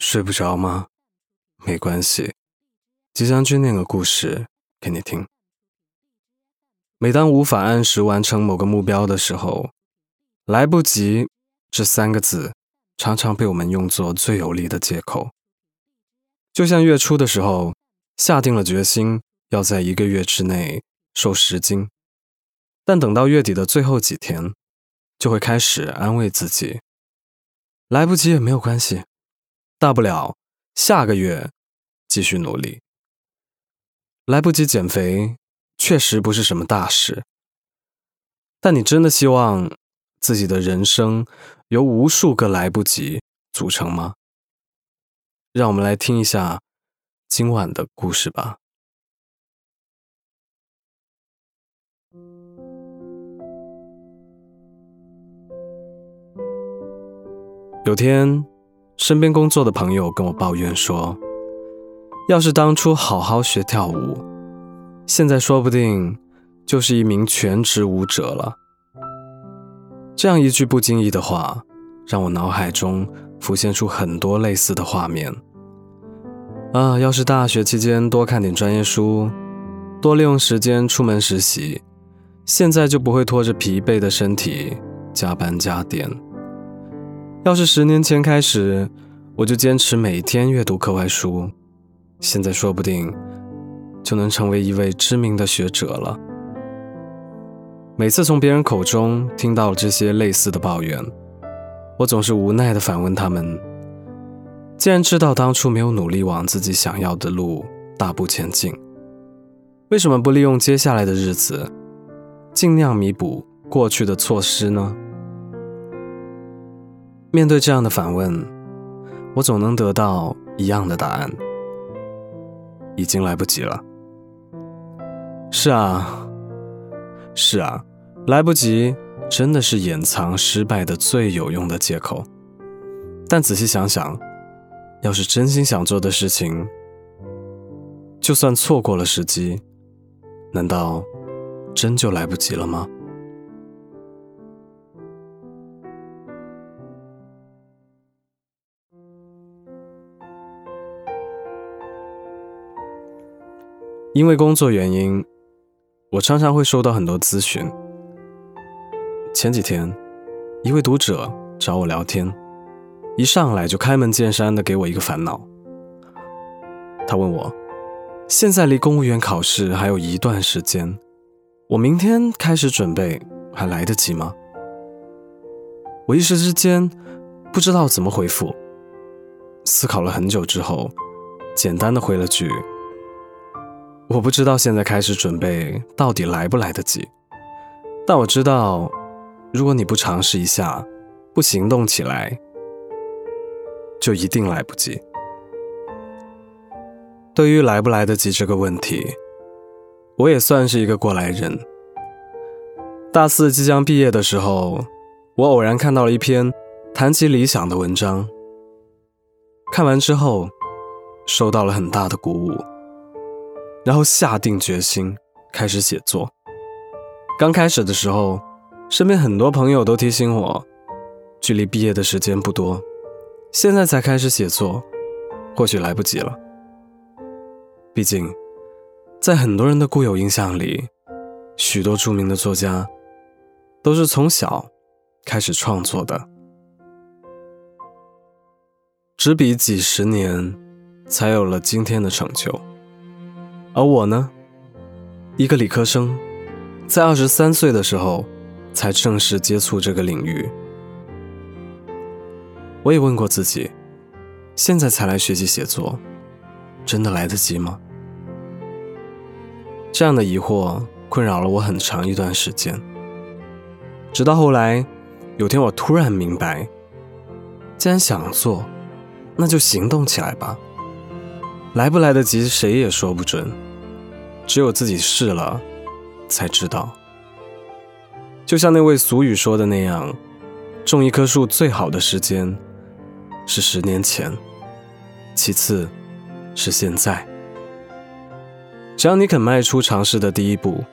睡不着吗？没关系，即将君念个故事给你听。每当无法按时完成某个目标的时候，来不及这三个字常常被我们用作最有力的借口。就像月初的时候，下定了决心要在一个月之内瘦十斤，但等到月底的最后几天，就会开始安慰自己。来不及也没有关系，大不了下个月继续努力。来不及减肥确实不是什么大事，但你真的希望自己的人生由无数个来不及组成吗？让我们来听一下今晚的故事吧。有天，身边工作的朋友跟我抱怨说：“要是当初好好学跳舞，现在说不定就是一名全职舞者了。”这样一句不经意的话，让我脑海中浮现出很多类似的画面。啊，要是大学期间多看点专业书，多利用时间出门实习，现在就不会拖着疲惫的身体加班加点。要是十年前开始，我就坚持每天阅读课外书，现在说不定就能成为一位知名的学者了。每次从别人口中听到这些类似的抱怨，我总是无奈地反问他们：既然知道当初没有努力往自己想要的路大步前进，为什么不利用接下来的日子，尽量弥补过去的错失呢？面对这样的反问，我总能得到一样的答案：已经来不及了。是啊，是啊，来不及真的是掩藏失败的最有用的借口。但仔细想想，要是真心想做的事情，就算错过了时机，难道真就来不及了吗？因为工作原因，我常常会收到很多咨询。前几天，一位读者找我聊天，一上来就开门见山的给我一个烦恼。他问我，现在离公务员考试还有一段时间，我明天开始准备还来得及吗？我一时之间不知道怎么回复，思考了很久之后，简单的回了句。我不知道现在开始准备到底来不来得及，但我知道，如果你不尝试一下，不行动起来，就一定来不及。对于来不来得及这个问题，我也算是一个过来人。大四即将毕业的时候，我偶然看到了一篇谈及理想的文章，看完之后，受到了很大的鼓舞。然后下定决心开始写作。刚开始的时候，身边很多朋友都提醒我，距离毕业的时间不多，现在才开始写作，或许来不及了。毕竟，在很多人的固有印象里，许多著名的作家都是从小开始创作的，执笔几十年，才有了今天的成就。而我呢，一个理科生，在二十三岁的时候才正式接触这个领域。我也问过自己，现在才来学习写作，真的来得及吗？这样的疑惑困扰了我很长一段时间。直到后来，有天我突然明白，既然想做，那就行动起来吧。来不来得及，谁也说不准，只有自己试了，才知道。就像那位俗语说的那样，种一棵树最好的时间是十年前，其次是现在。只要你肯迈出尝试的第一步，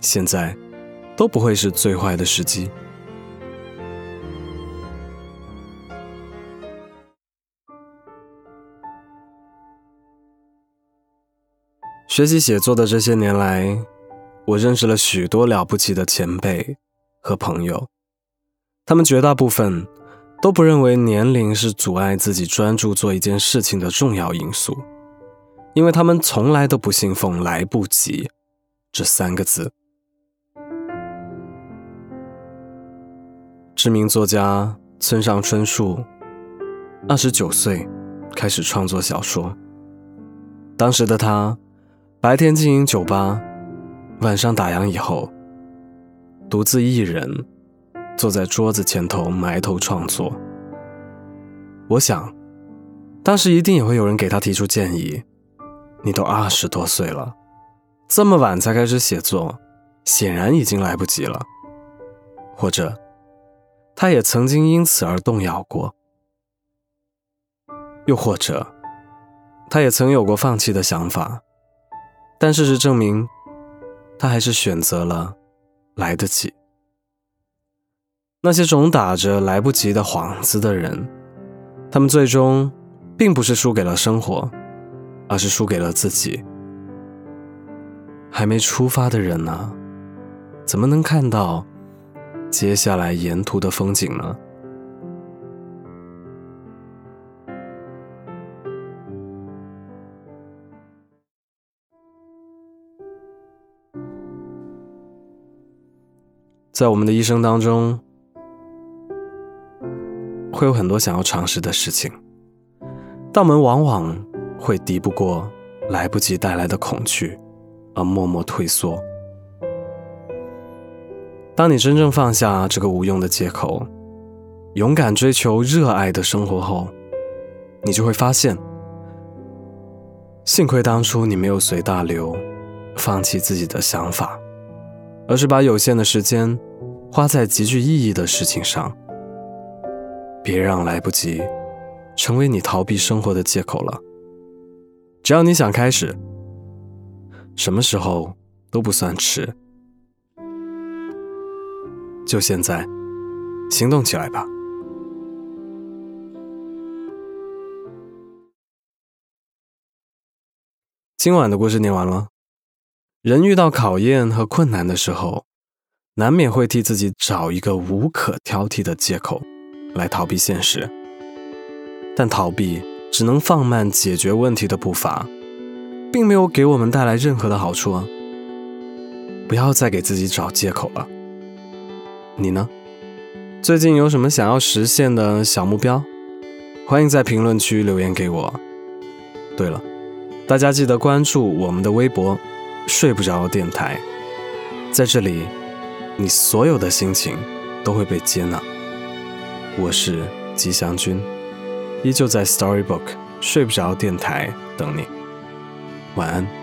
现在都不会是最坏的时机。学习写作的这些年来，我认识了许多了不起的前辈和朋友，他们绝大部分都不认为年龄是阻碍自己专注做一件事情的重要因素，因为他们从来都不信奉“来不及”这三个字。知名作家村上春树，二十九岁开始创作小说。当时的他，白天经营酒吧，晚上打烊以后，独自一人坐在桌子前头埋头创作。我想，当时一定也会有人给他提出建议：“你都二十多岁了，这么晚才开始写作，显然已经来不及了。”或者。他也曾经因此而动摇过，又或者，他也曾有过放弃的想法，但事实证明，他还是选择了来得及。那些总打着来不及的幌子的人，他们最终并不是输给了生活，而是输给了自己。还没出发的人呢，怎么能看到？接下来沿途的风景呢？在我们的一生当中，会有很多想要尝试的事情，但我们往往会敌不过来不及带来的恐惧，而默默退缩。当你真正放下这个无用的借口，勇敢追求热爱的生活后，你就会发现，幸亏当初你没有随大流，放弃自己的想法，而是把有限的时间花在极具意义的事情上。别让来不及成为你逃避生活的借口了。只要你想开始，什么时候都不算迟。就现在，行动起来吧！今晚的故事念完了。人遇到考验和困难的时候，难免会替自己找一个无可挑剔的借口来逃避现实，但逃避只能放慢解决问题的步伐，并没有给我们带来任何的好处啊！不要再给自己找借口了。你呢？最近有什么想要实现的小目标？欢迎在评论区留言给我。对了，大家记得关注我们的微博“睡不着电台”，在这里，你所有的心情都会被接纳。我是吉祥君，依旧在 Storybook 睡不着电台等你。晚安。